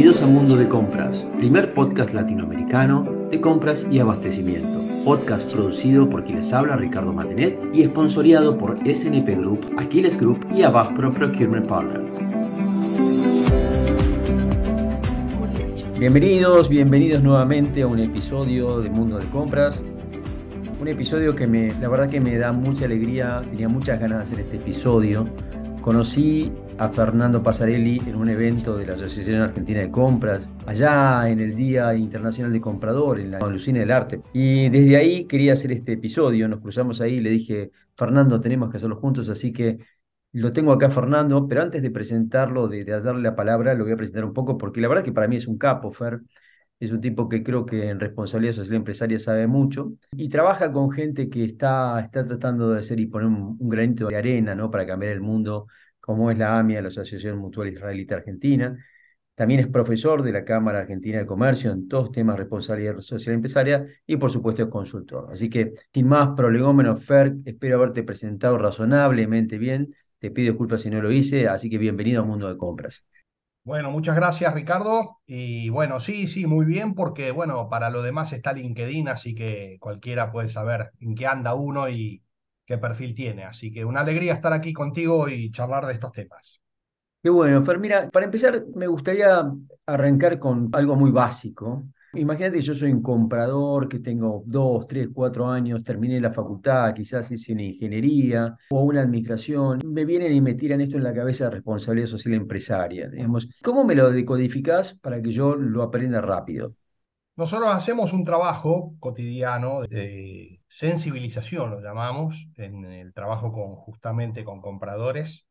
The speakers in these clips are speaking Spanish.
Bienvenidos a Mundo de Compras, primer podcast latinoamericano de compras y abastecimiento. Podcast producido por quien les habla Ricardo Matenet y esponsoreado por SNP Group, Aquiles Group y Pro Procurement Partners. Bienvenidos, bienvenidos nuevamente a un episodio de Mundo de Compras. Un episodio que me, la verdad que me da mucha alegría, tenía muchas ganas de hacer este episodio. Conocí a Fernando Pasarelli en un evento de la Asociación Argentina de Compras, allá en el Día Internacional de Comprador, en la Lucina del Arte. Y desde ahí quería hacer este episodio, nos cruzamos ahí le dije, Fernando, tenemos que hacerlo juntos, así que lo tengo acá Fernando, pero antes de presentarlo, de, darle la palabra, lo voy a presentar un poco, porque la verdad que para mí es un capo, Fer. Es un tipo que creo que en responsabilidad social empresaria sabe mucho y trabaja con gente que está, está tratando de hacer y poner un, un granito de arena ¿no? para cambiar el mundo como es la AMIA, la Asociación Mutual Israelita Argentina. También es profesor de la Cámara Argentina de Comercio en todos temas de responsabilidad social empresaria y por supuesto es consultor. Así que sin más prolegómenos, Fer, espero haberte presentado razonablemente bien. Te pido disculpas si no lo hice, así que bienvenido al mundo de compras. Bueno, muchas gracias Ricardo. Y bueno, sí, sí, muy bien, porque bueno, para lo demás está LinkedIn, así que cualquiera puede saber en qué anda uno y, qué perfil tiene. Así que una alegría estar aquí contigo y charlar de estos temas. Qué bueno, Fer. Mira, para empezar, me gustaría arrancar con algo muy básico. Imagínate yo soy un comprador que tengo dos, tres, cuatro años, terminé la facultad, quizás hice una ingeniería o una administración. Me vienen y me tiran esto en la cabeza de responsabilidad social empresaria. Digamos. ¿Cómo me lo decodificás para que yo lo aprenda rápido? Nosotros hacemos un trabajo cotidiano de sensibilización, lo llamamos, en el trabajo con, justamente con compradores.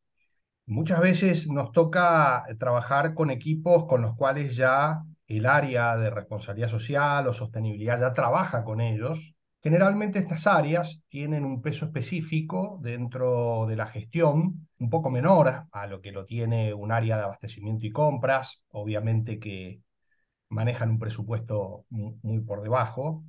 Muchas veces nos toca trabajar con equipos con los cuales ya el área de responsabilidad social o sostenibilidad ya trabaja con ellos. Generalmente estas áreas tienen un peso específico dentro de la gestión, un poco menor a lo que lo tiene un área de abastecimiento y compras. Obviamente que manejan un presupuesto muy, por debajo.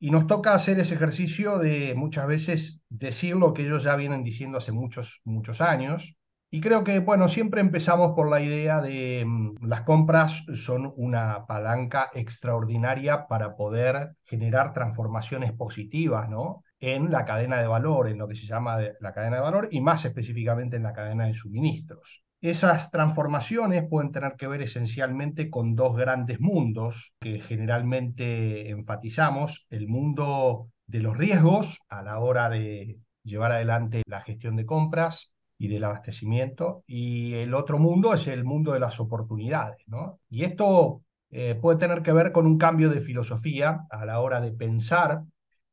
Y nos toca hacer ese ejercicio de muchas veces decir lo que ellos ya vienen diciendo hace muchos, muchos años. Y creo que, bueno, siempre empezamos por la idea de mm, las compras son una palanca extraordinaria para poder generar transformaciones positivas, ¿no? En la cadena de valor, en lo que se llama la cadena de valor y más específicamente en la cadena de suministros. Esas transformaciones pueden tener que ver esencialmente con dos grandes mundos que generalmente enfatizamos, el mundo de los riesgos a la hora de llevar adelante la gestión de compras y del abastecimiento, y el otro mundo es el mundo de las oportunidades. ¿no? Y esto eh, puede tener que ver con un cambio de filosofía a la hora de pensar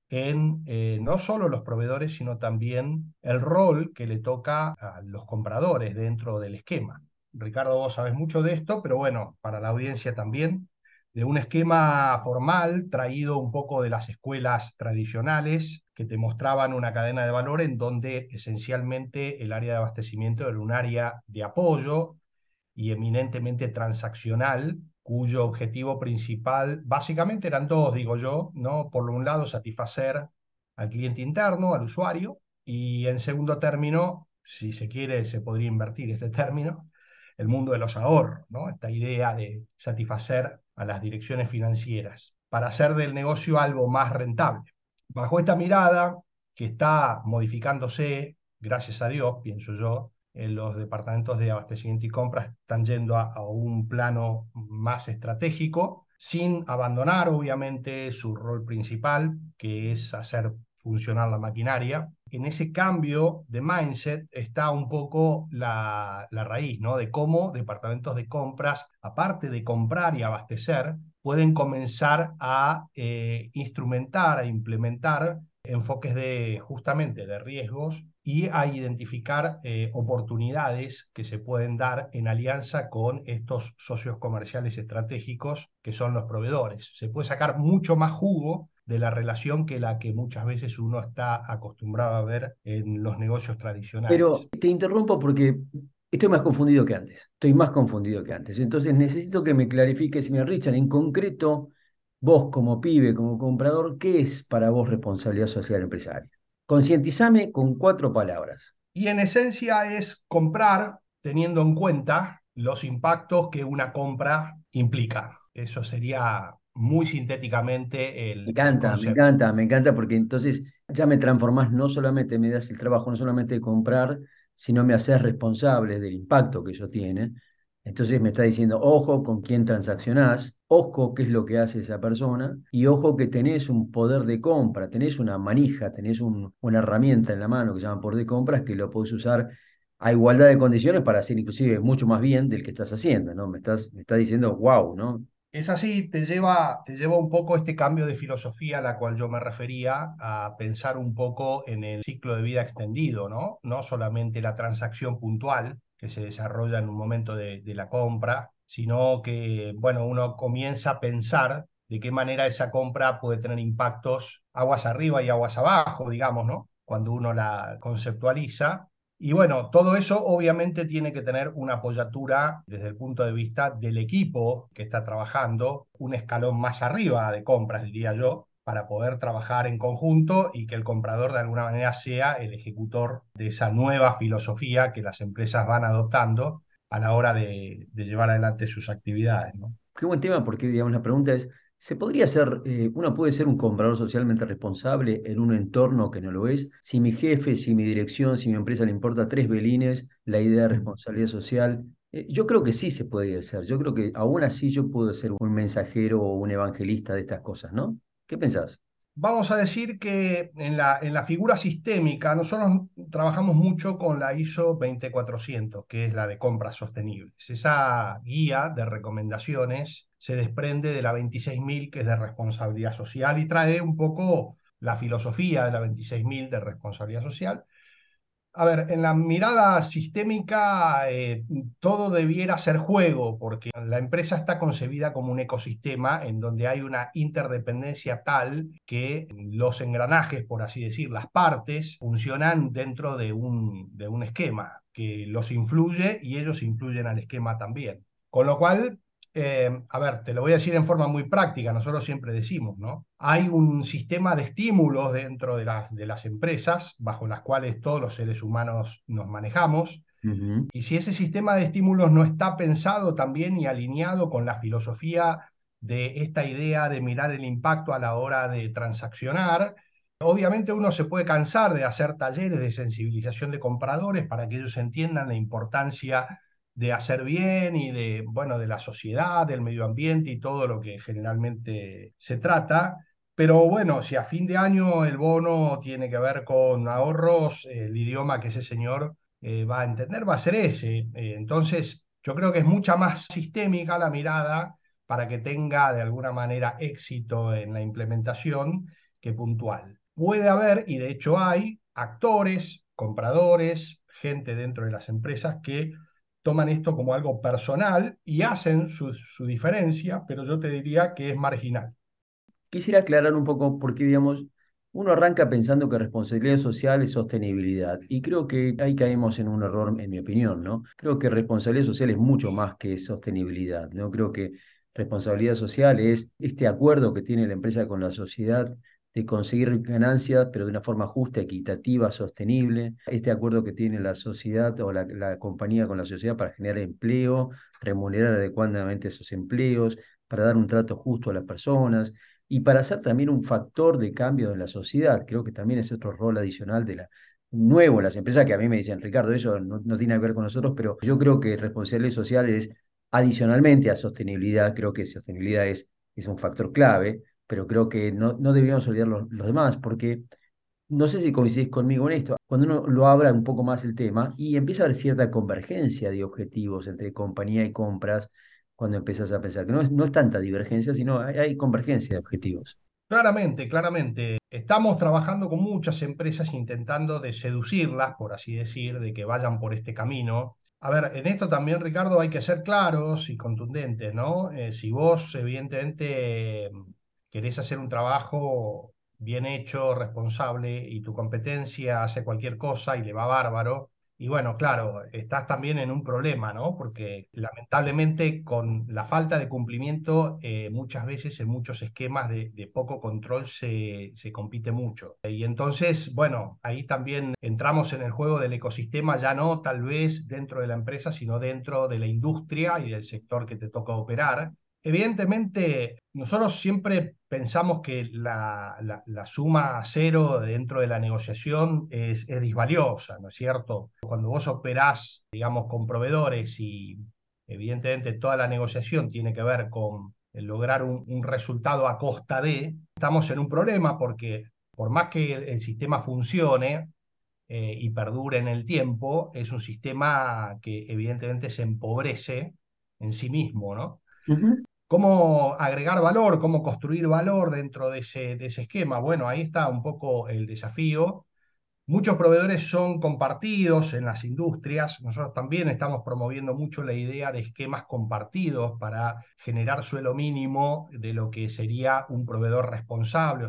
en eh, no solo los proveedores, sino también el rol que le toca a los compradores dentro del esquema. Ricardo, vos sabes mucho de esto, pero bueno, para la audiencia también, de un esquema formal traído un poco de las escuelas tradicionales que te mostraban una cadena de valor en donde esencialmente el área de abastecimiento era un área de apoyo y eminentemente transaccional cuyo objetivo principal básicamente eran dos, digo yo, ¿no? Por un lado, satisfacer al cliente interno, al usuario, y en segundo término, si se quiere, se podría invertir este término, el mundo de los ahorros, ¿no? Esta idea de satisfacer a las direcciones financieras para hacer del negocio algo más rentable. Bajo esta mirada, que está modificándose, gracias a Dios, pienso yo, en los departamentos de abastecimiento y compras están yendo a, un plano más estratégico, sin abandonar obviamente su rol principal, que es hacer funcionar la maquinaria. En ese cambio de mindset está un poco la, raíz, ¿no? De cómo departamentos de compras, aparte de comprar y abastecer, pueden comenzar a eh, instrumentar, a implementar enfoques de justamente de riesgos y a identificar eh, oportunidades que se pueden dar en alianza con estos socios comerciales estratégicos que son los proveedores. Se puede sacar mucho más jugo de la relación que la que muchas veces uno está acostumbrado a ver en los negocios tradicionales. Pero te interrumpo porque estoy más confundido que antes. Estoy más confundido que antes. Entonces necesito que me clarifiques, mi Richard, en concreto, vos como pibe, como comprador, ¿qué es para vos responsabilidad social empresaria? Concientizame con cuatro palabras. Y en esencia es comprar teniendo en cuenta los impactos que una compra implica. Eso sería muy sintéticamente el, me encanta, me encanta, me encanta porque entonces ya me transformás, no solamente me das el trabajo, no solamente de comprar, sino me haces responsable del impacto que eso tiene. Entonces me está diciendo, ojo con quién transaccionás, ojo qué es lo que hace esa persona y ojo que tenés un poder de compra, tenés una manija, tenés una herramienta en la mano que se llama poder de compras que lo podés usar a igualdad de condiciones para hacer inclusive mucho más bien del que estás haciendo, ¿no? Me estás, me estás diciendo, wow, ¿no? Es así, te lleva, te lleva un poco este cambio de filosofía a la cual yo me refería, a pensar un poco en el ciclo de vida extendido, ¿no? No solamente la transacción puntual que se desarrolla en un momento de, la compra, sino que, bueno, uno comienza a pensar de qué manera esa compra puede tener impactos aguas arriba y aguas abajo, digamos, ¿no? Cuando uno la conceptualiza y bueno, todo eso obviamente tiene que tener una apoyatura desde el punto de vista del equipo que está trabajando, un escalón más arriba de compras, diría yo, para poder trabajar en conjunto y que el comprador de alguna manera sea el ejecutor de esa nueva filosofía que las empresas van adoptando a la hora de, llevar adelante sus actividades. Qué buen tema, porque digamos, la pregunta es, ¿Se podría ser, eh, uno puede ser un comprador socialmente responsable en un entorno que no lo es? Si mi jefe, si mi dirección, si mi empresa le importa tres belines la idea de responsabilidad social, eh, yo creo que sí se puede ser. Yo creo que aún así yo puedo ser un mensajero o un evangelista de estas cosas, ¿no? ¿Qué pensás? Vamos a decir que en la, en la figura sistémica, nosotros trabajamos mucho con la ISO 20400, que es la de compras sostenibles. Esa guía de recomendaciones se desprende de la 26.000, que es de responsabilidad social, y trae un poco la filosofía de la 26.000 de responsabilidad social, a ver, en la mirada sistémica eh, todo debiera ser juego, porque la empresa está concebida como un ecosistema en donde hay una interdependencia tal que los engranajes, por así decir, las partes, funcionan dentro de un, de un esquema que los influye y ellos influyen al esquema también. Con lo cual, eh, a ver, te lo voy a decir en forma muy práctica, nosotros siempre decimos, ¿no? Hay un sistema de estímulos dentro de las, de las empresas bajo las cuales todos los seres humanos nos manejamos. Y si ese sistema de estímulos no está pensado también y alineado con la filosofía de esta idea de mirar el impacto a la hora de transaccionar, obviamente uno se puede cansar de hacer talleres de sensibilización de compradores para que ellos entiendan la importancia de hacer bien y de, bueno, de la sociedad, del medio ambiente y todo lo que generalmente se trata. Pero bueno, si a fin de año el bono tiene que ver con ahorros, el idioma que ese señor eh, va a entender va a ser ese. Eh, entonces, yo creo que es mucha más sistémica la mirada para que tenga de alguna manera éxito en la implementación que puntual. Puede haber, y de hecho hay, actores, compradores, gente dentro de las empresas que toman esto como algo personal y hacen su, diferencia, pero yo te diría que es marginal. Quisiera aclarar un poco porque, digamos, uno arranca pensando que responsabilidad social es sostenibilidad y creo que ahí caemos en un error, en mi opinión, ¿no? Creo que responsabilidad social es mucho más que sostenibilidad, ¿no? Creo que responsabilidad social es este acuerdo que tiene la empresa con la sociedad de conseguir ganancias, pero de una forma justa, equitativa, sostenible. Este acuerdo que tiene la sociedad o la, compañía con la sociedad para generar empleo, remunerar adecuadamente esos empleos, para dar un trato justo a las personas y para ser también un factor de cambio en la sociedad. Creo que también es otro rol adicional de la, nuevo las empresas que a mí me dicen, Ricardo, eso no, no tiene que ver con nosotros, pero yo creo que responsabilidad social es adicionalmente a sostenibilidad, creo que sostenibilidad es, es un factor clave pero creo que no, no deberíamos olvidar los, demás, porque no sé si coincidís conmigo en esto, cuando uno lo abra un poco más el tema y empieza a haber cierta convergencia de objetivos entre compañía y compras, cuando empiezas a pensar que no es, no es tanta divergencia, sino hay, hay convergencia de objetivos. Claramente, claramente. Estamos trabajando con muchas empresas intentando de seducirlas, por así decir, de que vayan por este camino. A ver, en esto también, Ricardo, hay que ser claros y contundentes, ¿no? Eh, si vos, evidentemente, querés hacer un trabajo bien hecho, responsable, y tu competencia hace cualquier cosa y le va bárbaro, y bueno, claro, estás también en un problema, ¿no? Porque lamentablemente con la falta de cumplimiento, eh, muchas veces en muchos esquemas de, poco control se, se, compite mucho. Y entonces, bueno, ahí también entramos en el juego del ecosistema, ya no tal vez dentro de la empresa, sino dentro de la industria y del sector que te toca operar Evidentemente, nosotros siempre pensamos que la, suma cero dentro de la negociación es, es, disvaliosa, ¿no es cierto? Cuando vos operás, digamos, con proveedores y evidentemente toda la negociación tiene que ver con lograr un, resultado a costa de, estamos en un problema porque por más que el, sistema funcione, eh, y perdure en el tiempo, es un sistema que evidentemente se empobrece en sí mismo, ¿no? ¿Cómo agregar valor, cómo construir valor dentro de ese, esquema? Bueno, ahí está un poco el desafío. Muchos proveedores son compartidos en las industrias. Nosotros también estamos promoviendo mucho la idea de esquemas compartidos para generar suelo mínimo de lo que sería un proveedor responsable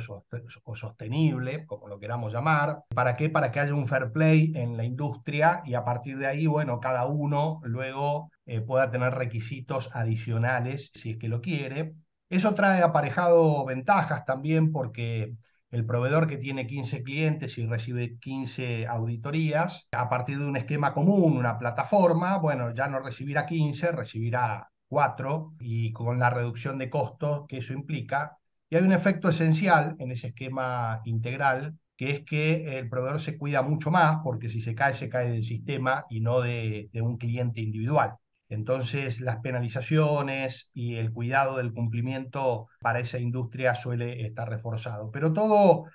o sostenible, como lo queramos llamar. ¿Para qué? Para que haya un fair play en la industria y a partir de ahí, bueno, cada uno luego eh, pueda tener requisitos adicionales si es que lo quiere. Eso trae aparejado ventajas también porque el proveedor que tiene 15 clientes y recibe 15 auditorías, a partir de un esquema común, una plataforma, bueno, ya no recibirá 15, recibirá 4 y con la reducción de costos que eso implica. Y hay un efecto esencial en ese esquema integral, que es que el proveedor se cuida mucho más, porque si se cae, se cae del sistema y no de, de un cliente individual. Entonces, las penalizaciones y el cuidado del cumplimiento para esa industria suele estar reforzado. Pero todo,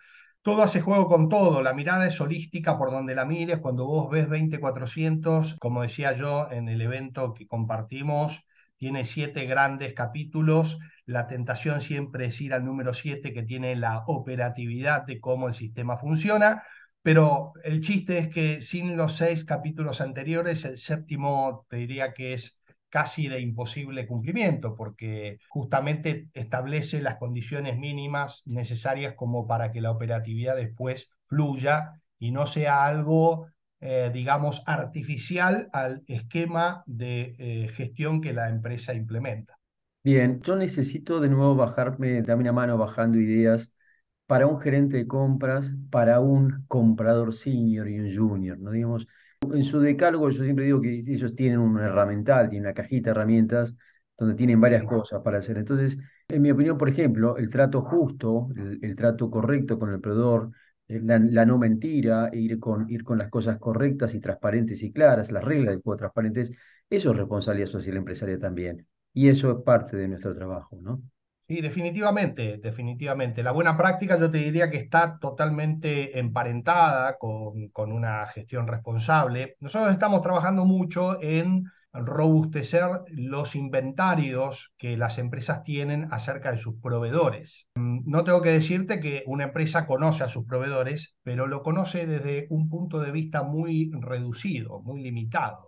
todo hace juego con todo. La mirada es holística por donde la mires. Cuando vos ves 20400, como decía yo en el evento que compartimos, tiene siete grandes capítulos. La tentación siempre es ir al número siete, que tiene la operatividad de cómo el sistema funciona. Pero el chiste es que sin los seis capítulos anteriores, el séptimo te diría que es casi de imposible cumplimiento, porque justamente establece las condiciones mínimas necesarias como para que la operatividad después fluya y no sea algo, eh, digamos, artificial al esquema de eh, gestión que la empresa implementa. Bien, yo necesito de nuevo bajarme, dame una mano bajando ideas para un gerente de compras, para un comprador senior y un junior, ¿no? Digamos, en su decálogo yo siempre digo que ellos tienen un herramental, tienen una cajita de herramientas donde tienen varias cosas para hacer. Entonces, en mi opinión, por ejemplo, el trato justo, el, trato correcto con el proveedor, eh, la, no mentira, ir con, ir con las cosas correctas y transparentes y claras, las reglas del juego transparentes, eso es responsabilidad social empresaria también. Y eso es parte de nuestro trabajo, ¿no? Sí, definitivamente, definitivamente. La buena práctica yo te diría que está totalmente emparentada con, con una gestión responsable. Nosotros estamos trabajando mucho en robustecer los inventarios que las empresas tienen acerca de sus proveedores. Mm, no tengo que decirte que una empresa conoce a sus proveedores, pero lo conoce desde un punto de vista muy reducido, muy limitado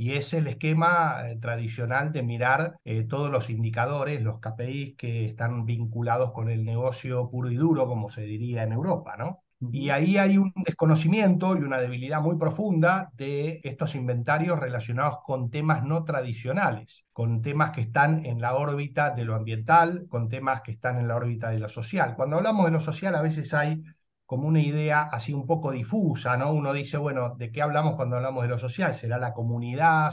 y es el esquema eh, tradicional de mirar eh, todos los indicadores, los KPIs que están vinculados con el negocio puro y duro, como se diría en Europa, ¿no? Y ahí hay un desconocimiento y una debilidad muy profunda de estos inventarios relacionados con temas no tradicionales, con temas que están en la órbita de lo ambiental, con temas que están en la órbita de lo social. Cuando hablamos de lo social a veces hay como una idea así un poco difusa, ¿no? Uno dice, bueno, ¿de qué hablamos cuando hablamos de lo social? ¿Será la comunidad?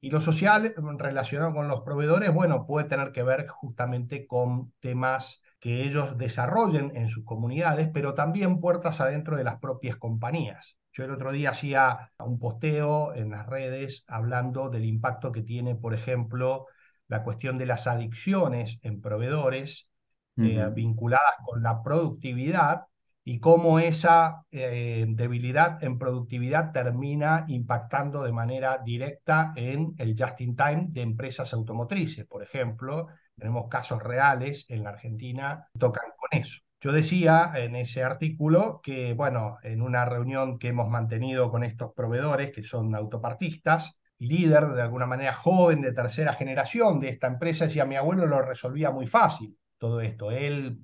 Y lo social relacionado con los proveedores, bueno, puede tener que ver justamente con temas que ellos desarrollen en sus comunidades, pero también puertas adentro de las propias compañías. Yo el otro día hacía un posteo en las redes hablando del impacto que tiene, por ejemplo, la cuestión de las adicciones en proveedores eh, vinculadas con la productividad y cómo esa eh, debilidad en productividad termina impactando de manera directa en el just-in-time de empresas automotrices. Por ejemplo, tenemos casos reales en la Argentina que tocan con eso. Yo decía en ese artículo que, bueno, en una reunión que hemos mantenido con estos proveedores, que son autopartistas, líder de alguna manera joven de tercera generación de esta empresa, decía, mi abuelo lo resolvía muy fácil todo esto. Él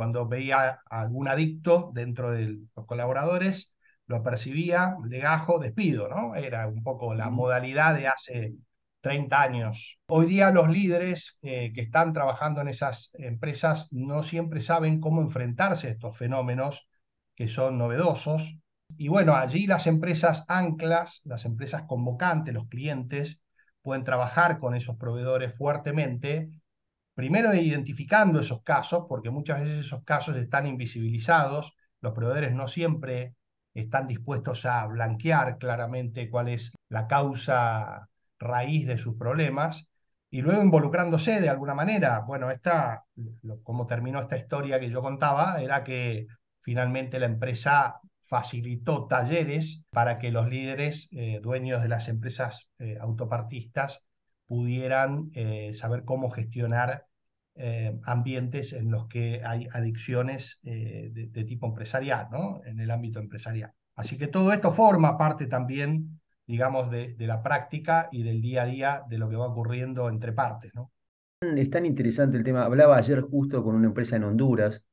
cuando veía a algún adicto dentro de los colaboradores, lo percibía, legajo, despido, ¿no? Era un poco la modalidad de hace 30 años. Hoy día los líderes eh, que están trabajando en esas empresas no siempre saben cómo enfrentarse a estos fenómenos que son novedosos. Y bueno, allí las empresas anclas, las empresas convocantes, los clientes, pueden trabajar con esos proveedores fuertemente primero identificando esos casos, porque muchas veces esos casos están invisibilizados, los proveedores no siempre están dispuestos a blanquear claramente cuál es la causa raíz de sus problemas, y luego involucrándose de alguna manera. Bueno, esta, como terminó esta historia que yo contaba, era que finalmente la empresa facilitó talleres para que los líderes, eh, dueños de las empresas eh, autopartistas, pudieran eh, saber cómo gestionar ambientes en los que hay adicciones de, tipo empresarial, ¿no? En el ámbito empresarial. Así que todo esto forma parte también, digamos, de, la práctica y del día a día de lo que va ocurriendo entre partes. Es tan interesante el tema. Hablaba ayer justo con una empresa en Honduras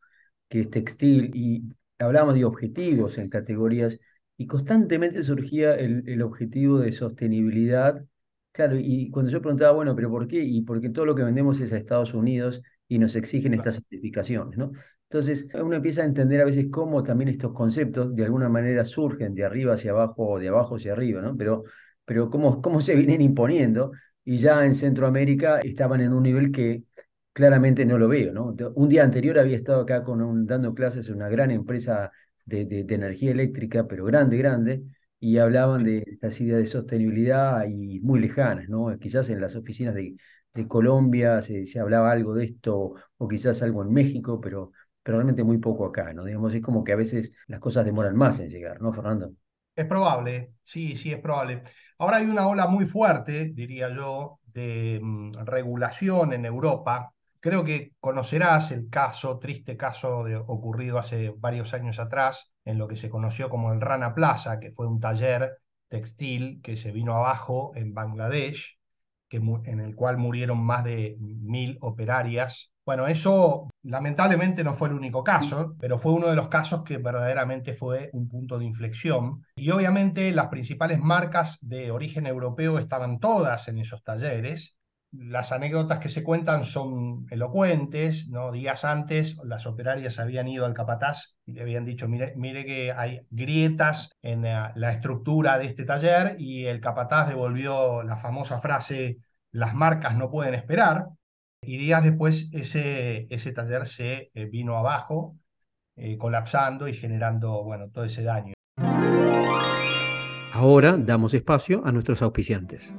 que es textil y hablábamos de objetivos en categorías y constantemente surgía el, objetivo de sostenibilidad. Claro, y cuando yo preguntaba, bueno, pero ¿por qué? Y porque todo lo que vendemos es a Estados Unidos y nos exigen estas certificaciones, ¿no? Entonces, uno empieza a entender a veces cómo también estos conceptos de alguna manera surgen de arriba hacia abajo o de abajo hacia arriba, ¿no? Pero, pero cómo, cómo se vienen imponiendo y ya en Centroamérica estaban en un nivel que claramente no lo veo, ¿no? Un día anterior había estado acá con dando clases en una gran empresa de, energía eléctrica, pero grande, grande, y hablaban de estas ideas de sostenibilidad y muy lejanas, ¿no? Quizás en las oficinas de, Colombia se, se, hablaba algo de esto, o quizás algo en México, pero, pero realmente muy poco acá, ¿no? Digamos, es como que a veces las cosas demoran más en llegar, ¿no, Fernando? Es probable, sí, sí, es probable. Ahora hay una ola muy fuerte, diría yo, de mm, regulación en Europa Creo que conocerás el caso, triste caso de, ocurrido hace varios años atrás, en lo que se conoció como el Rana Plaza, que fue un taller textil que se vino abajo en Bangladesh, que, en el cual murieron más de mil operarias. Bueno, eso lamentablemente no fue el único caso, pero fue uno de los casos que verdaderamente fue un punto de inflexión. Y obviamente las principales marcas de origen europeo estaban todas en esos talleres las anécdotas que se cuentan son elocuentes, ¿no? Días antes las operarias habían ido al capataz y le habían dicho, mire, mire que hay grietas en la, estructura de este taller y el capataz devolvió la famosa frase, las marcas no pueden esperar, y días después ese, ese taller se eh, vino abajo, eh, colapsando y generando, bueno, todo ese daño. Ahora damos espacio a nuestros auspiciantes.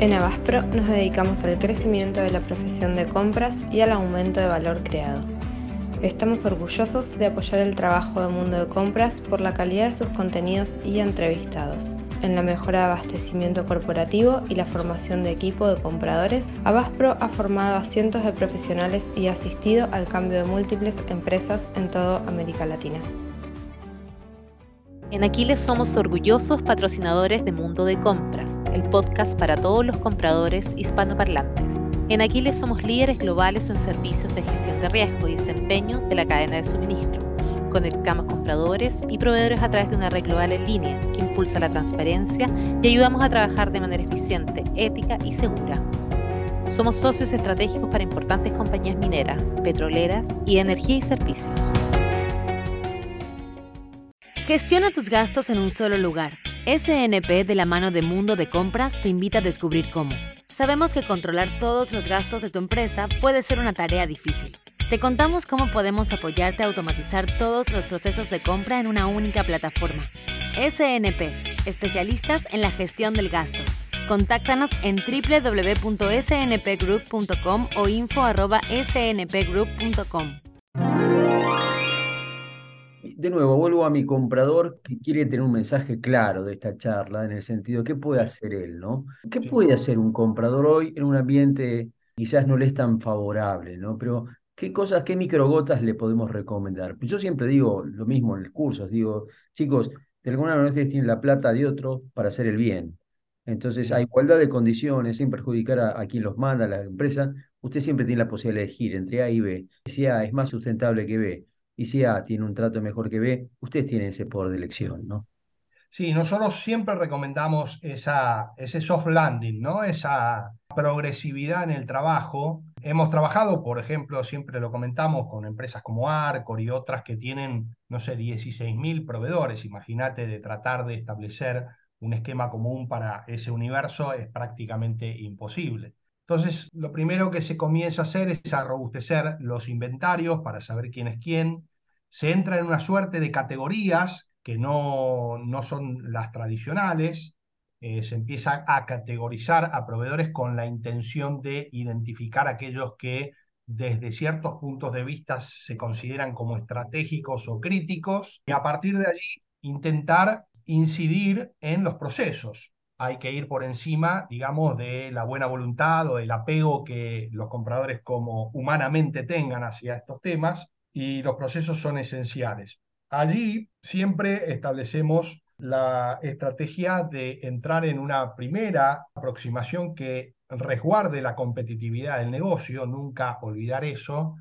En Abaspro nos dedicamos al crecimiento de la profesión de compras y al aumento de valor creado. Estamos orgullosos de apoyar el trabajo de Mundo de Compras por la calidad de sus contenidos y entrevistados. En la mejora de abastecimiento corporativo y la formación de equipo de compradores, Abaspro ha formado a cientos de profesionales y ha asistido al cambio de múltiples empresas en toda América Latina. En Aquiles somos orgullosos patrocinadores de Mundo de Compras el podcast para todos los compradores hispanoparlantes. En Aquiles somos líderes globales en servicios de gestión de riesgo y desempeño de la cadena de suministro. Conectamos compradores y proveedores a través de una red global en línea que impulsa la transparencia y ayudamos a trabajar de manera eficiente, ética y segura. Somos socios estratégicos para importantes compañías mineras, petroleras y energía y servicios. Gestiona tus gastos en un solo lugar SNP de la mano de Mundo de Compras te invita a descubrir cómo. Sabemos que controlar todos los gastos de tu empresa puede ser una tarea difícil. Te contamos cómo podemos apoyarte a automatizar todos los procesos de compra en una única plataforma. SNP, especialistas en la gestión del gasto. Contáctanos en www.snpgroup.com o info.snpgroup.com de nuevo, vuelvo a mi comprador que quiere tener un mensaje claro de esta charla, en el sentido, ¿qué puede hacer él, no? ¿Qué puede hacer un comprador hoy en un ambiente quizás no le es tan favorable, ¿no? Pero, ¿qué cosas, qué microgotas le podemos recomendar? Yo siempre digo lo mismo en el curso, digo, chicos, de alguna manera ustedes tienen la plata de otro para hacer el bien. Entonces, a igualdad de condiciones, sin perjudicar a, a, quien los manda, a la empresa, usted siempre tiene la posibilidad de elegir entre A y B. Si A es más sustentable que B, y si A tiene un trato mejor que B, ustedes tienen ese poder de elección, ¿no? Sí, nosotros siempre recomendamos esa, ese soft landing, ¿no? Esa progresividad en el trabajo. Hemos trabajado, por ejemplo, siempre lo comentamos, con empresas como Arcor y otras que tienen, no sé, 16.000 proveedores. Imagínate de tratar de establecer un esquema común para ese universo es prácticamente imposible. Entonces, lo primero que se comienza a hacer es a robustecer los inventarios para saber quién es quién. Se entra en una suerte de categorías que no, no son las tradicionales. Eh, se empieza a categorizar a proveedores con la intención de identificar aquellos que desde ciertos puntos de vista se consideran como estratégicos o críticos y a partir de allí intentar incidir en los procesos. Hay que ir por encima, digamos, de la buena voluntad o del apego que los compradores como humanamente tengan hacia estos temas y los procesos son esenciales. Allí siempre establecemos la estrategia de entrar en una primera aproximación que resguarde la competitividad del negocio, nunca olvidar eso.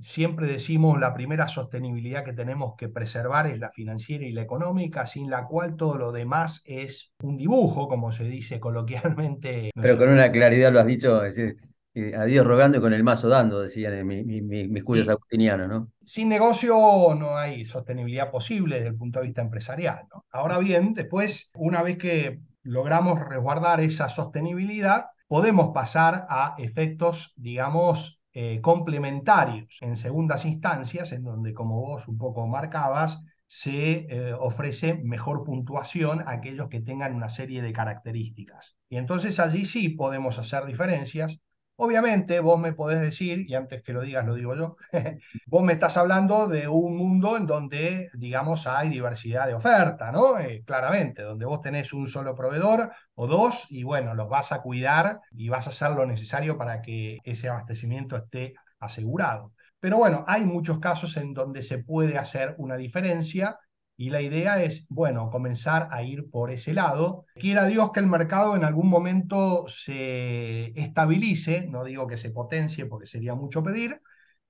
Siempre decimos la primera sostenibilidad que tenemos que preservar es la financiera y la económica, sin la cual todo lo demás es un dibujo, como se dice coloquialmente. Pero con una claridad lo has dicho, es decir, eh, a Dios rogando y con el mazo dando, decían mis, mis, curios agustinianos, ¿no? Sin negocio no hay sostenibilidad posible desde el punto de vista empresarial. ¿no? Ahora bien, después, una vez que logramos resguardar esa sostenibilidad, podemos pasar a efectos, digamos, eh, complementarios en segundas instancias, en donde, como vos un poco marcabas, se eh, ofrece mejor puntuación a aquellos que tengan una serie de características. Y entonces allí sí podemos hacer diferencias Obviamente vos me podés decir, y antes que lo digas lo digo yo, vos me estás hablando de un mundo en donde, digamos, hay diversidad de oferta, ¿no? Eh, claramente, donde vos tenés un solo proveedor o dos y bueno, los vas a cuidar y vas a hacer lo necesario para que ese abastecimiento esté asegurado. Pero bueno, hay muchos casos en donde se puede hacer una diferencia y la idea es, bueno, comenzar a ir por ese lado. Quiera Dios que el mercado en algún momento se estabilice, no digo que se potencie porque sería mucho pedir,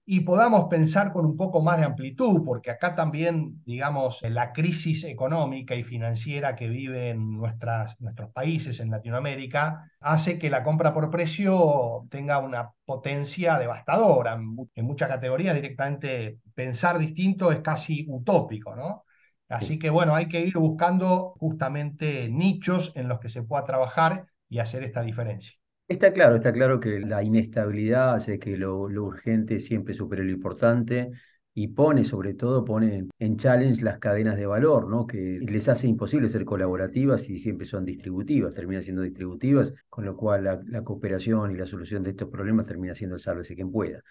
y podamos pensar con un poco más de amplitud, porque acá también, digamos, la crisis económica y financiera que viven nuestras, nuestros países en Latinoamérica hace que la compra por precio tenga una potencia devastadora. En muchas categorías directamente pensar distinto es casi utópico, ¿no? Así que bueno, hay que ir buscando justamente nichos en los que se pueda trabajar y hacer esta diferencia. Está claro, está claro que la inestabilidad hace que lo, urgente siempre supere lo importante y pone, sobre todo, pone en challenge las cadenas de valor, ¿no? Que les hace imposible ser colaborativas y siempre son distributivas, terminan siendo distributivas, con lo cual la, la cooperación y la solución de estos problemas termina siendo el sálvese quien pueda.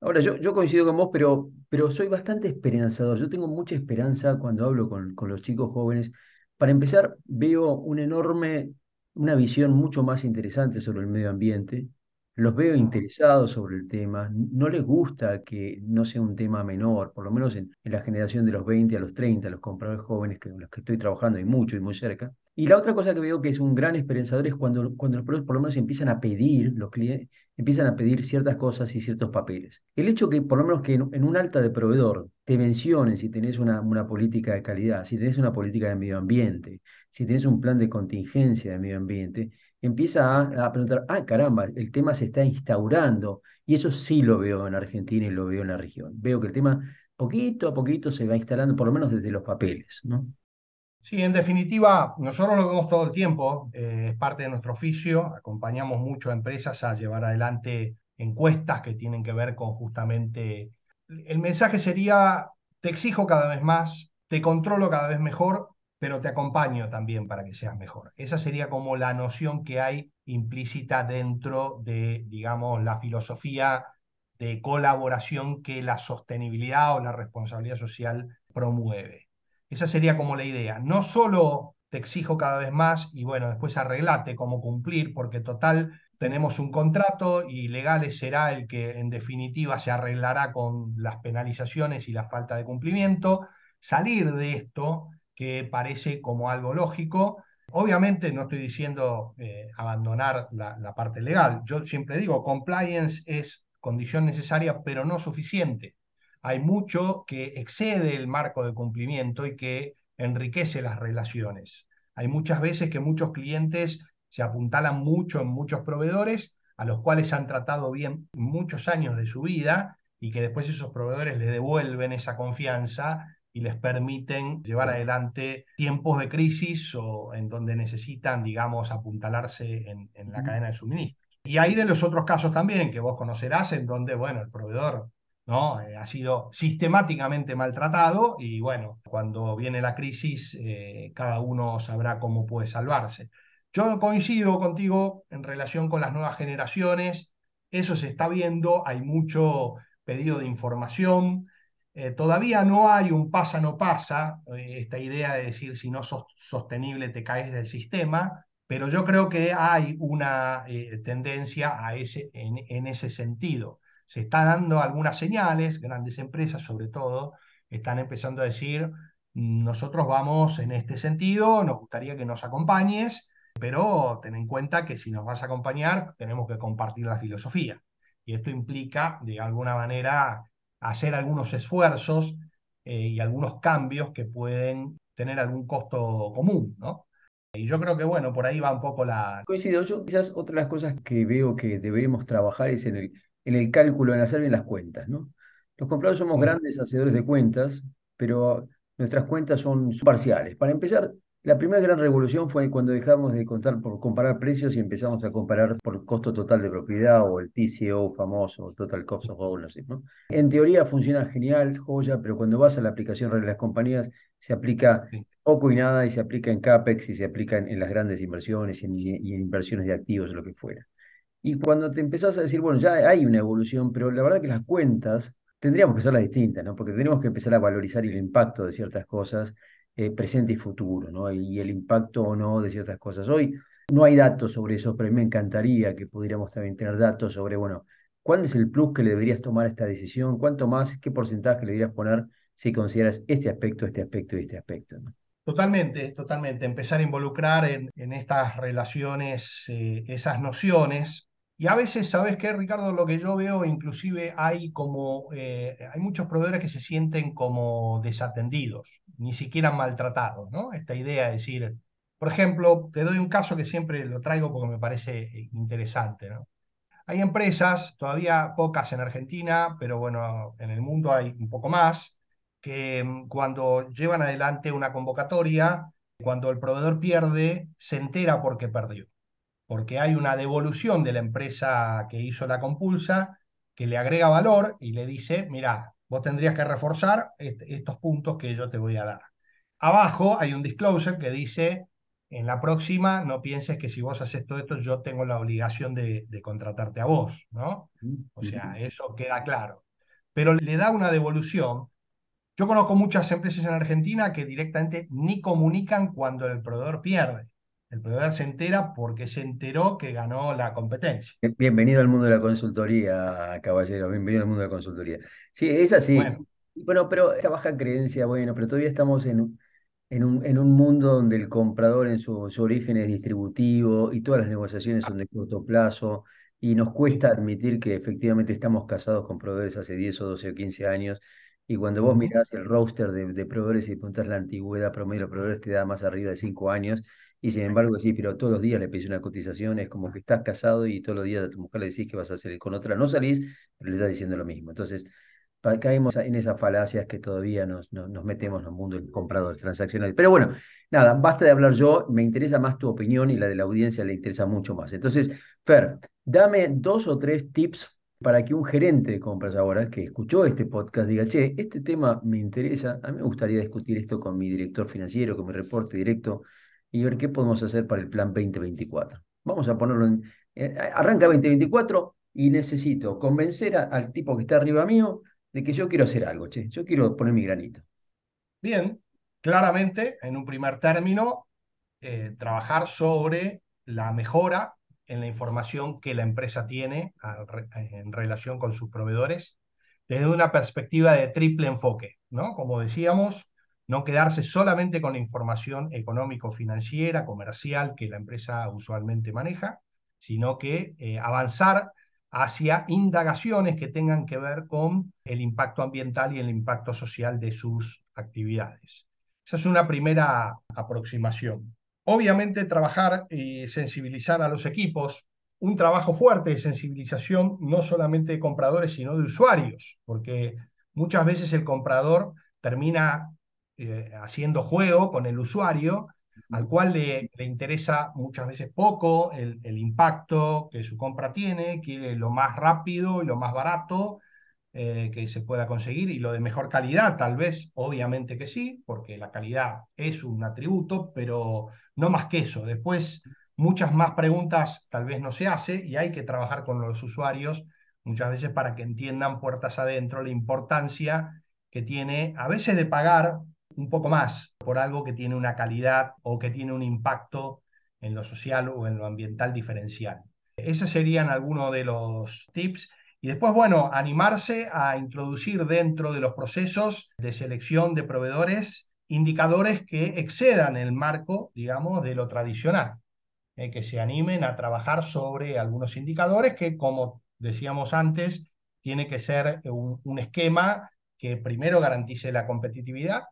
Ahora, yo, yo coincido con vos, pero, pero soy bastante esperanzador. Yo tengo mucha esperanza cuando hablo con, con los chicos jóvenes. Para empezar, veo una enorme, una visión mucho más interesante sobre el medio ambiente. Los veo interesados sobre el tema. No les gusta que no sea un tema menor, por lo menos en, en la generación de los 20 a los 30, los compradores jóvenes con los que estoy trabajando y mucho y muy cerca. Y la otra cosa que veo que es un gran esperanzador es cuando, cuando los productos por lo menos empiezan a pedir, los clientes empiezan a pedir ciertas cosas y ciertos papeles. El hecho que por lo menos que en, un alta de proveedor te mencionen si tenés una, una política de calidad, si tenés una política de medio ambiente, si tenés un plan de contingencia de medio ambiente, empieza a, a preguntar, ah, caramba, el tema se está instaurando. Y eso sí lo veo en Argentina y lo veo en la región. Veo que el tema poquito a poquito se va instalando, por lo menos desde los papeles, ¿no? Sí, en definitiva, nosotros lo vemos todo el tiempo, eh, es parte de nuestro oficio, acompañamos mucho a empresas a llevar adelante encuestas que tienen que ver con justamente, el mensaje sería, te exijo cada vez más, te controlo cada vez mejor, pero te acompaño también para que seas mejor. Esa sería como la noción que hay implícita dentro de, digamos, la filosofía de colaboración que la sostenibilidad o la responsabilidad social promueve. Esa sería como la idea. No solo te exijo cada vez más y bueno, después arreglate cómo cumplir, porque total tenemos un contrato y legales será el que en definitiva se arreglará con las penalizaciones y la falta de cumplimiento. Salir de esto, que parece como algo lógico, Obviamente no estoy diciendo eh, abandonar la, la, parte legal. Yo siempre digo, compliance es condición necesaria, pero no suficiente hay mucho que excede el marco de cumplimiento y que enriquece las relaciones. Hay muchas veces que muchos clientes se apuntalan mucho en muchos proveedores a los cuales han tratado bien muchos años de su vida y que después esos proveedores les devuelven esa confianza y les permiten llevar adelante tiempos de crisis o en donde necesitan, digamos, apuntalarse en, en la cadena de suministros. Y hay de los otros casos también que vos conocerás en donde, bueno, el proveedor ¿no? Eh, ha sido sistemáticamente maltratado y bueno, cuando viene la crisis, eh, cada uno sabrá cómo puede salvarse. Yo coincido contigo en relación con las nuevas generaciones, eso se está viendo, hay mucho pedido de información, eh, todavía no hay un pasa no pasa, esta idea de decir si no sos sostenible te caes del sistema, pero yo creo que hay una tendencia a ese, en ese sentido se está dando algunas señales, grandes empresas sobre todo, están empezando a decir, nosotros vamos en este sentido, nos gustaría que nos acompañes, pero ten en cuenta que si nos vas a acompañar, tenemos que compartir la filosofía. Y esto implica, de alguna manera, hacer algunos esfuerzos eh, y algunos cambios que pueden tener algún costo común, ¿no? Y yo creo que, bueno, por ahí va un poco la... Coincido, yo quizás otra de las cosas que veo que deberíamos trabajar es en el en el cálculo, en hacer bien las cuentas, ¿no? Los compradores somos grandes hacedores de cuentas, pero nuestras cuentas son parciales. Para empezar, la primera gran revolución fue cuando dejamos de contar por comparar precios y empezamos a comparar por costo total de propiedad o el TCO famoso, Total Cost of Ownership. ¿no? En teoría funciona genial, joya, pero cuando vas a la aplicación de las compañías se aplica poco y nada y se aplica en CAPEX y se aplica en, las grandes inversiones y en, y en inversiones de activos, lo que fuera. Y cuando te empezás a decir, bueno, ya hay una evolución, pero la verdad que las cuentas tendríamos que hacerlas distintas, ¿no? Porque tendríamos que empezar a valorizar el impacto de ciertas cosas, eh, presente y futuro, ¿no? Y el impacto o no de ciertas cosas. Hoy no hay datos sobre eso, pero me encantaría que pudiéramos también tener datos sobre, bueno, ¿cuál es el plus que le deberías tomar a esta decisión? ¿Cuánto más, qué porcentaje le deberías poner si consideras este aspecto, este aspecto y este aspecto? Totalmente, totalmente. Empezar a involucrar en, en estas relaciones eh, esas nociones y a veces, ¿sabes qué, Ricardo? Lo que yo veo, inclusive hay como, eh, hay muchos proveedores que se sienten como desatendidos, ni siquiera maltratados, ¿no? Esta idea de decir, por ejemplo, te doy un caso que siempre lo traigo porque me parece eh, interesante, ¿no? Hay empresas, todavía pocas en Argentina, pero bueno, en el mundo hay un poco más, que mm, cuando llevan adelante una convocatoria, cuando el proveedor pierde, se entera porque perdió porque hay una devolución de la empresa que hizo la compulsa que le agrega valor y le dice, mira, vos tendrías que reforzar estos puntos que yo te voy a dar. Abajo hay un disclosure que dice, en la próxima no pienses que si vos haces todo esto yo tengo la obligación de, de contratarte a vos, ¿no? O sea, eso queda claro. Pero le da una devolución. Yo conozco muchas empresas en Argentina que directamente ni comunican cuando el proveedor pierde. El proveedor se entera porque se enteró que ganó la competencia. Bienvenido al mundo de la consultoría, caballero. Bienvenido al mundo de la consultoría. Sí, es así. Bueno, pero esta baja creencia, bueno, pero todavía estamos en, en, un, en un mundo donde el comprador en su, su, origen es distributivo y todas las negociaciones son de corto plazo y nos cuesta admitir que efectivamente estamos casados con proveedores hace 10 o 12 o 15 años y cuando vos mirás el roster de, de proveedores y preguntas la antigüedad promedio de proveedores te da más arriba de 5 años y sin embargo, sí, pero todos los días le pedís una cotización, es como que estás casado y todos los días a tu mujer le decís que vas a hacer con otra, no salís, pero le estás diciendo lo mismo. Entonces, caemos en esas falacias que todavía nos, nos, metemos en el mundo del comprador transaccional. Pero bueno, nada, basta de hablar yo, me interesa más tu opinión y la de la audiencia le interesa mucho más. Entonces, Fer, dame dos o tres tips para que un gerente de compras ahora que escuchó este podcast diga, che, este tema me interesa, a mí me gustaría discutir esto con mi director financiero, con mi reporte directo y ver qué podemos hacer para el plan 2024. Vamos a ponerlo en... Eh, arranca 2024 y necesito convencer al tipo que está arriba mío de que yo quiero hacer algo, che, yo quiero poner mi granito. Bien, claramente, en un primer término, eh, trabajar sobre la mejora en la información que la empresa tiene en relación con sus proveedores desde una perspectiva de triple enfoque, ¿no? Como decíamos, no quedarse solamente con la información económico-financiera, comercial que la empresa usualmente maneja, sino que eh, avanzar hacia indagaciones que tengan que ver con el impacto ambiental y el impacto social de sus actividades. Esa es una primera aproximación. Obviamente trabajar y sensibilizar a los equipos, un trabajo fuerte de sensibilización no solamente de compradores, sino de usuarios, porque muchas veces el comprador termina eh, haciendo juego con el usuario al cual le, interesa muchas veces poco el, impacto que su compra tiene, quiere lo más rápido y lo más barato eh, que se pueda conseguir y lo de mejor calidad, tal vez, obviamente que sí, porque la calidad es un atributo, pero no más que eso. Después, muchas más preguntas tal vez no se hace y hay que trabajar con los usuarios muchas veces para que entiendan puertas adentro la importancia que tiene a veces de pagar un poco más por algo que tiene una calidad o que tiene un impacto en lo social o en lo ambiental diferencial. Esos serían algunos de los tips. Y después, bueno, animarse a introducir dentro de los procesos de selección de proveedores indicadores que excedan el marco, digamos, de lo tradicional. Eh, que se animen a trabajar sobre algunos indicadores que, como decíamos antes, tiene que ser un esquema que primero garantice la competitividad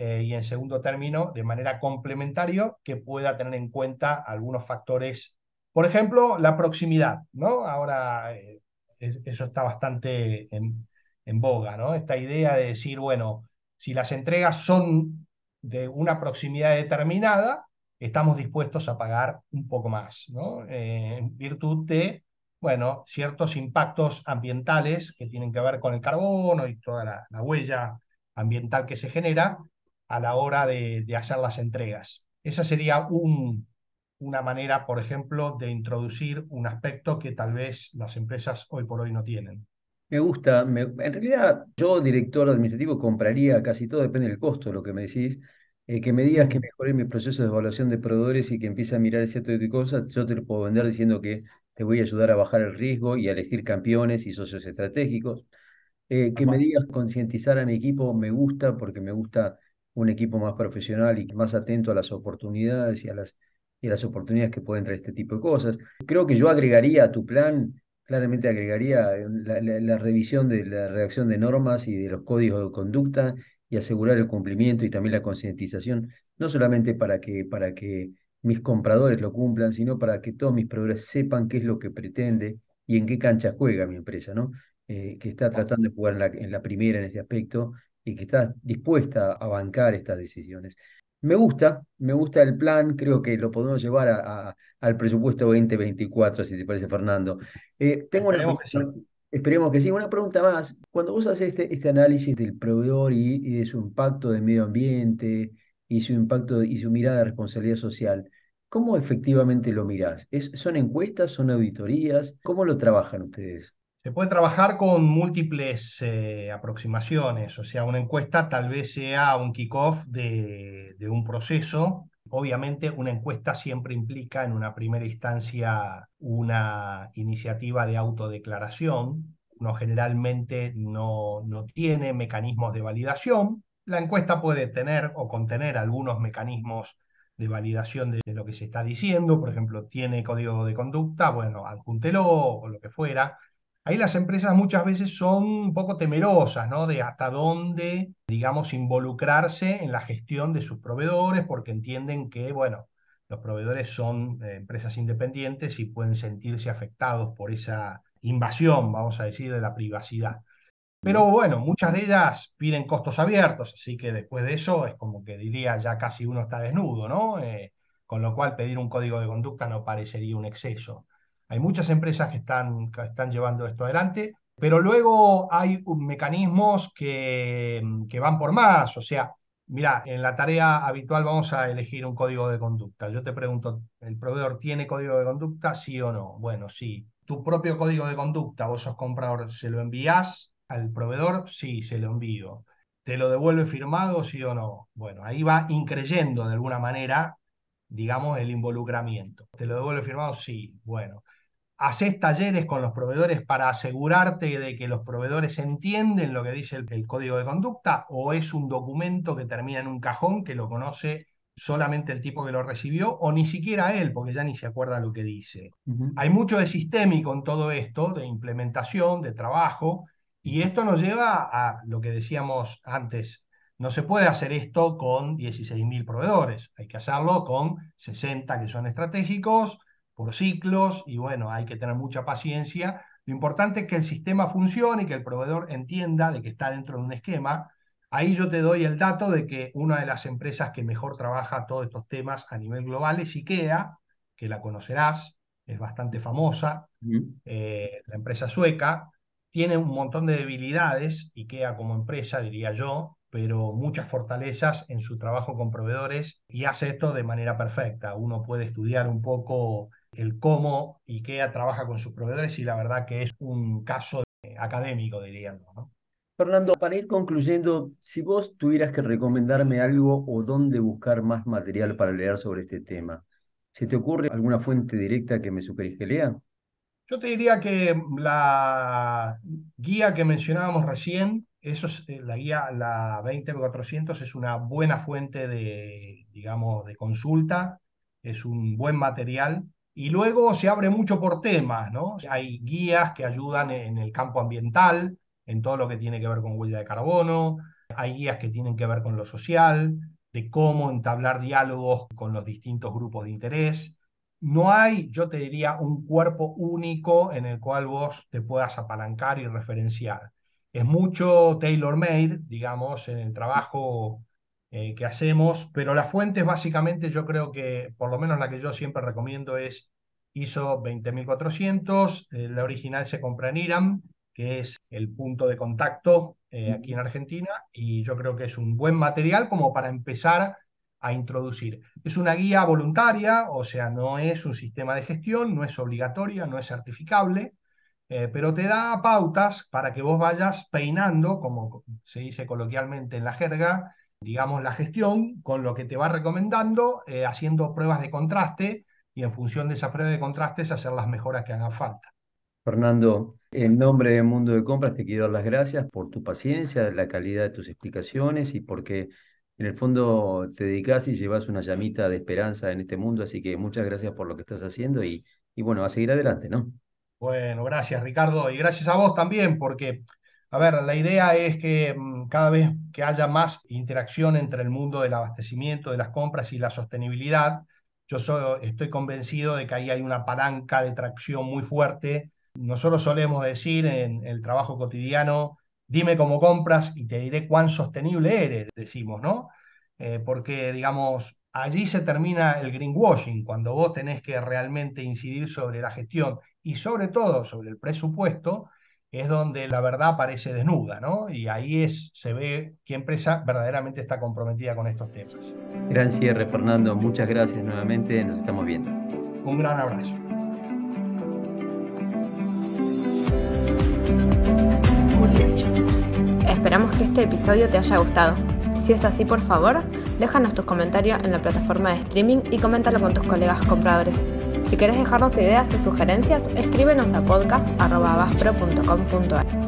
eh, y en segundo término, de manera complementaria, que pueda tener en cuenta algunos factores. Por ejemplo, la proximidad, ¿no? Ahora eh, eso está bastante en, boga, ¿no? Esta idea de decir, bueno, si las entregas son de una proximidad determinada, estamos dispuestos a pagar un poco más, ¿no? Eh, en virtud de, bueno, ciertos impactos ambientales que tienen que ver con el carbono y toda la huella ambiental que se genera, a la hora de, hacer las entregas. Esa sería un, una manera, por ejemplo, de introducir un aspecto que tal vez las empresas hoy por hoy no tienen. Me gusta, en realidad yo, director administrativo, compraría casi todo, depende del costo, lo que me decís. Eh, que me digas que mejore mi proceso de evaluación de proveedores y que empiece a mirar ese tipo de cosas, yo te lo puedo vender diciendo que te voy a ayudar a bajar el riesgo y a elegir campeones y socios estratégicos. Eh, que me digas concientizar a mi equipo me gusta porque me gusta un equipo más profesional y más atento a las oportunidades y a las, y las oportunidades que pueden traer este tipo de cosas. Creo que yo agregaría a tu plan, claramente agregaría la, revisión de la redacción de normas y de los códigos de conducta y asegurar el cumplimiento y también la concientización, no solamente para que, para que mis compradores lo cumplan, sino para que todos mis proveedores sepan qué es lo que pretende y en qué cancha juega mi empresa, ¿no? Eh, que está tratando de jugar en la primera en este aspecto y que está dispuesta a bancar estas decisiones. Me gusta, me gusta el plan, creo que lo podemos llevar a, al presupuesto 2024, si te parece, Fernando. Eh, tengo esperemos una, que sí. Esperemos que sí. Una pregunta más. Cuando vos haces este, este análisis del proveedor y, de su impacto de medio ambiente y su impacto y su mirada de responsabilidad social, ¿cómo efectivamente lo mirás? ¿Es, ¿Son encuestas, son auditorías? ¿Cómo lo trabajan ustedes? Se puede trabajar con múltiples eh, aproximaciones, o sea, una encuesta tal vez sea un kickoff de, de un proceso. Obviamente, una encuesta siempre implica en una primera instancia una iniciativa de autodeclaración. Uno generalmente no, no tiene mecanismos de validación. La encuesta puede tener o contener algunos mecanismos de validación de lo que se está diciendo, por ejemplo, tiene código de conducta, bueno, adjúntelo o lo que fuera, Ahí las empresas muchas veces son un poco temerosas, ¿no? De hasta dónde, digamos, involucrarse en la gestión de sus proveedores, porque entienden que, bueno, los proveedores son eh, empresas independientes y pueden sentirse afectados por esa invasión, vamos a decir, de la privacidad. Pero bueno, muchas de ellas piden costos abiertos, así que después de eso es como que diría ya casi uno está desnudo, ¿no? Eh, con lo cual pedir un código de conducta no parecería un exceso. Hay muchas empresas que están, llevando esto adelante, pero luego hay mecanismos que, que van por más. O sea, mira, en la tarea habitual vamos a elegir un código de conducta. Yo te pregunto, ¿el proveedor tiene código de conducta? Sí o no. Bueno, sí. Tu propio código de conducta, vos sos comprador, ¿se lo envías al proveedor? Sí, se lo envío. ¿Te lo devuelve firmado, sí o no? Bueno, ahí va increyendo de alguna manera, digamos, el involucramiento. ¿Te lo devuelve firmado? Sí. Bueno, haces talleres con los proveedores para asegurarte de que los proveedores entienden lo que dice el, código de conducta o es un documento que termina en un cajón que lo conoce solamente el tipo que lo recibió o ni siquiera él, porque ya ni se acuerda lo que dice. Hay mucho de sistémico en todo esto, de implementación, de trabajo, y esto nos lleva a lo que decíamos antes. No se puede hacer esto con 16.000 proveedores, hay que hacerlo con 60 que son estratégicos, por ciclos y bueno, hay que tener mucha paciencia. Lo importante es que el sistema funcione y que el proveedor entienda de que está dentro de un esquema. Ahí yo te doy el dato de que una de las empresas que mejor trabaja todos estos temas a nivel global es IKEA, que la conocerás, es bastante famosa, eh, la empresa sueca, tiene un montón de debilidades, IKEA como empresa, diría yo, pero muchas fortalezas en su trabajo con proveedores y hace esto de manera perfecta. Uno puede estudiar un poco el cómo IKEA trabaja con sus proveedores y la verdad que es un caso académico, diría ¿no? Fernando, para ir concluyendo, si vos tuvieras que recomendarme algo o dónde buscar más material para leer sobre este tema, ¿se te ocurre alguna fuente directa que me sugerís que lea? Yo te diría que la guía que mencionábamos recién, eso es eh, la guía, la 20400 es una buena fuente de, digamos, de consulta, es un buen material y luego se abre mucho por temas, ¿no? Hay guías que ayudan en el campo ambiental, en todo lo que tiene que ver con huella de carbono, hay guías que tienen que ver con lo social, de cómo entablar diálogos con los distintos grupos de interés. No hay, yo te diría, un cuerpo único en el cual vos te puedas apalancar y referenciar. Es mucho tailor-made, digamos, en el trabajo eh, que hacemos, pero las fuentes básicamente yo creo que, por lo menos la que yo siempre recomiendo es ISO 20400, eh, la original se compra en IRAM, que es el punto de contacto eh, aquí en Argentina, y yo creo que es un buen material como para empezar a introducir. Es una guía voluntaria, o sea, no es un sistema de gestión, no es obligatoria, no es certificable, eh, pero te da pautas para que vos vayas peinando, como se dice coloquialmente en la jerga, digamos, la gestión con lo que te va recomendando, eh, haciendo pruebas de contraste y en función de esas pruebas de contrastes hacer las mejoras que hagan falta. Fernando, en nombre del mundo de compras te quiero dar las gracias por tu paciencia, la calidad de tus explicaciones y porque en el fondo te dedicas y llevas una llamita de esperanza en este mundo, así que muchas gracias por lo que estás haciendo y, y bueno, a seguir adelante, ¿no? Bueno, gracias Ricardo y gracias a vos también porque, a ver, la idea es que mm, cada vez que haya más interacción entre el mundo del abastecimiento, de las compras y la sostenibilidad, yo estoy convencido de que ahí hay una palanca de tracción muy fuerte nosotros solemos decir en el trabajo cotidiano, dime cómo compras y te diré cuán sostenible eres, decimos, ¿no? Eh, porque, digamos, allí se termina el greenwashing, cuando vos tenés que realmente incidir sobre la gestión y sobre todo sobre el presupuesto, es donde la verdad aparece desnuda, ¿no? Y ahí es, se ve qué empresa verdaderamente está comprometida con estos temas. Gran cierre, Fernando. Muchas gracias nuevamente. Nos estamos viendo. Un gran abrazo. Esperamos que este episodio te haya gustado. Si es así, por favor, déjanos tus comentarios en la plataforma de streaming y coméntalo con tus colegas compradores. Si quieres dejarnos ideas o sugerencias, escríbenos a podcast.baspro.com.ar.